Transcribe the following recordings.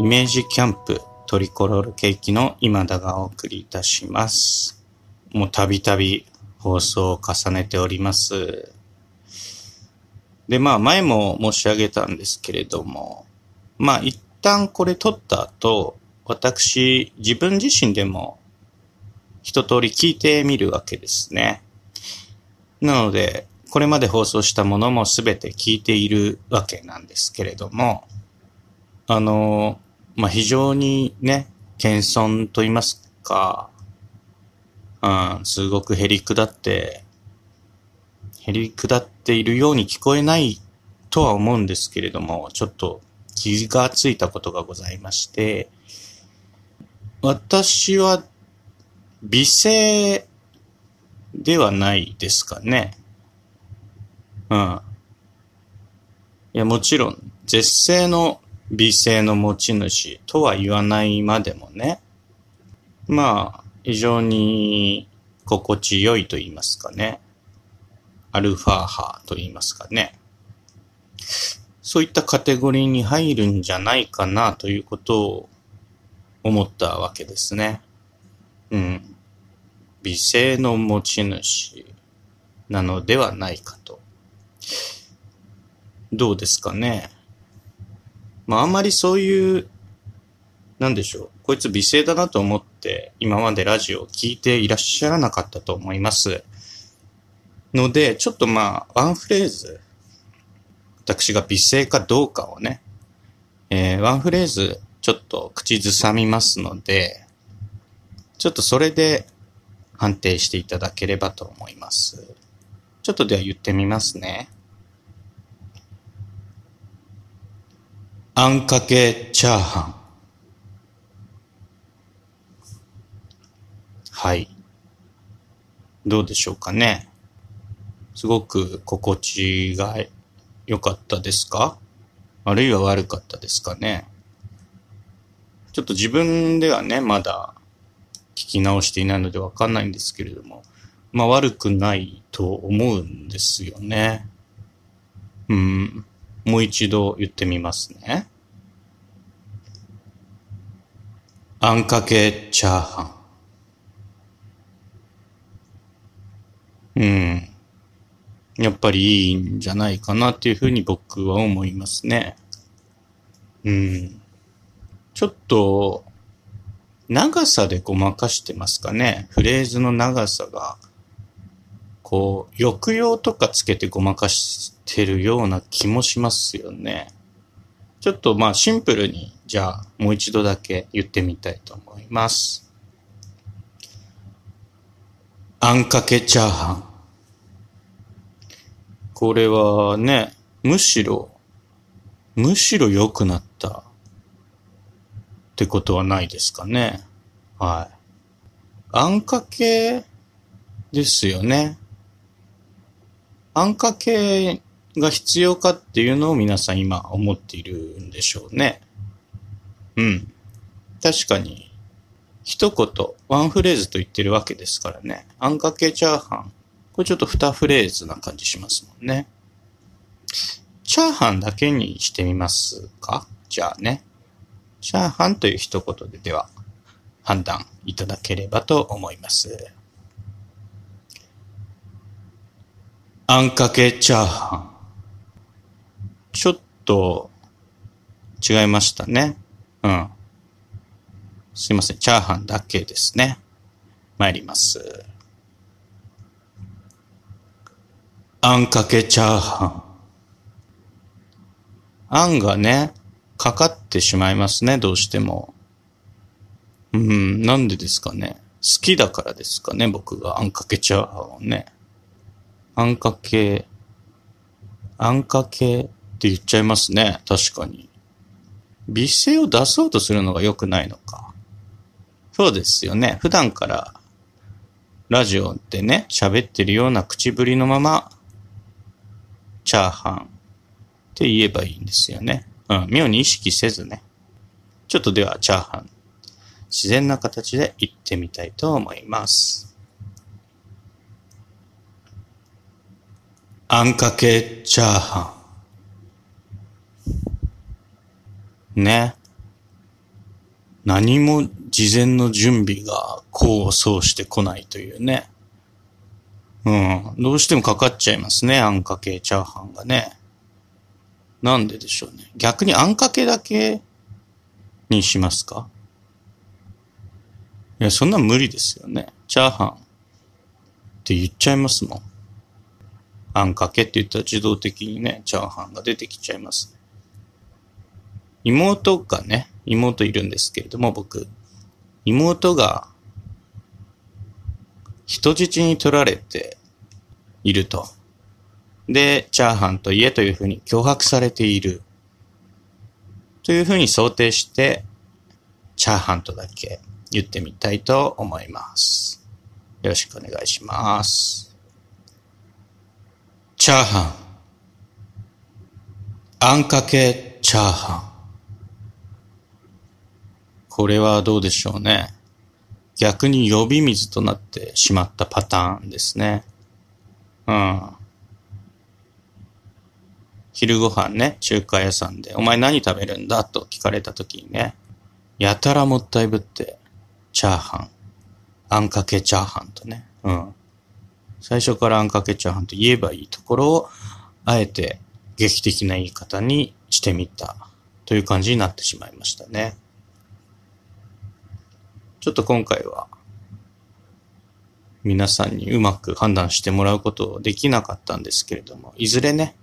イメージキャンプトリコロールケーキの今田がお送りいたします。もうたびたび放送を重ねております。で、まあ前も申し上げたんですけれども、まあ一旦これ撮った後、私自分自身でも一通り聞いてみるわけですね。なので、これまで放送したものもすべて聞いているわけなんですけれども、あの、まあ、非常にね、謙遜と言いますか、うん、すごくへりくだって、へりくだっているように聞こえないとは思うんですけれども、ちょっと気がついたことがございまして、私は美声ではないですかね。うん。いや、もちろん、絶世の美声の持ち主とは言わないまでもね、まあ、非常に心地よいと言いますかね。アルファ波と言いますかね。そういったカテゴリーに入るんじゃないかなということを思ったわけですね。うん。美声の持ち主なのではないかと。どうですかね？まああんまりそういう、なんでしょう。こいつ美声だなと思って今までラジオを聞いていらっしゃらなかったと思います。ので、ちょっとまあ、ワンフレーズ、私が美声かどうかをね、えーワンフレーズちょっと口ずさみますので、ちょっとそれで判定していただければと思います。ちょっとでは言ってみますね。あんかけチャーハン。はい。どうでしょうかね。すごく心地が良かったですか？あるいは悪かったですかね？ちょっと自分ではね、まだ聞き直していないのでわかんないんですけれども、まあ悪くないと思うんですよね。うん。もう一度言ってみますね。あんかけチャーハン。うん。やっぱりいいんじゃないかなっていうふうに僕は思いますね。うん。ちょっと、長さでごまかしてますかね。フレーズの長さが、こう、抑揚とかつけてごまかしてるような気もしますよね。ちょっとまあシンプルに、じゃあもう一度だけ言ってみたいと思います。あんかけチャーハン。これはね、むしろ、むしろ良くなったってことはないですかね。はい。あんかけですよね。あんかけが必要かっていうのを皆さん今思っているんでしょうね。うん。確かに、一言、ワンフレーズと言ってるわけですからね。あんかけチャーハン。これちょっと二フレーズな感じしますもんね。チャーハンだけにしてみますか？じゃあね。チャーハンという一言ででは判断いただければと思います。あんかけチャーハン。ちょっと違いましたね。うん。すいません。チャーハンだけですね。参ります。あんかけチャーハン。あんがね、かかってしまいますね、どうしても。うん、なんでですかね。好きだからですかね、僕があんかけチャーハンをね。あんかけ、あんかけって言っちゃいますね、確かに。美声を出そうとするのが良くないのか。そうですよね。普段からラジオでね、喋ってるような口ぶりのまま、チャーハンって言えばいいんですよね。うん、妙に意識せずね。ちょっとではチャーハン、自然な形で言ってみたいと思います。あんかけチャーハン。ね。何も事前の準備が功を奏してこないというね。うん。どうしてもかかっちゃいますね。あんかけチャーハンがね。なんででしょうね。逆にあんかけだけにしますか？いや、そんな無理ですよね。チャーハンって言っちゃいますもん。あんかけって言ったら自動的にね、チャーハンが出てきちゃいます。妹がね、妹いるんですけれども、僕。妹が人質に取られていると。で、チャーハンと家というふうに脅迫されている。というふうに想定して、チャーハンとだけ言ってみたいと思います。よろしくお願いします。チャーハン。あんかけチャーハン。これはどうでしょうね。逆に呼び水となってしまったパターンですね。うん。昼ご飯ね、中華屋さんで、お前何食べるんだと聞かれた時にね、やたらもったいぶって、チャーハン、あんかけチャーハンとね、うん。最初からあんかけチャーハンと言えばいいところを、あえて劇的な言い方にしてみたという感じになってしまいましたね。ちょっと今回は、皆さんにうまく判断してもらうことできなかったんですけれども、いずれね、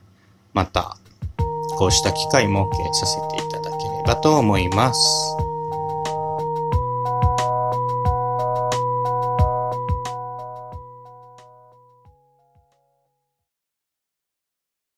また、こうした機会設けさせていただければと思います。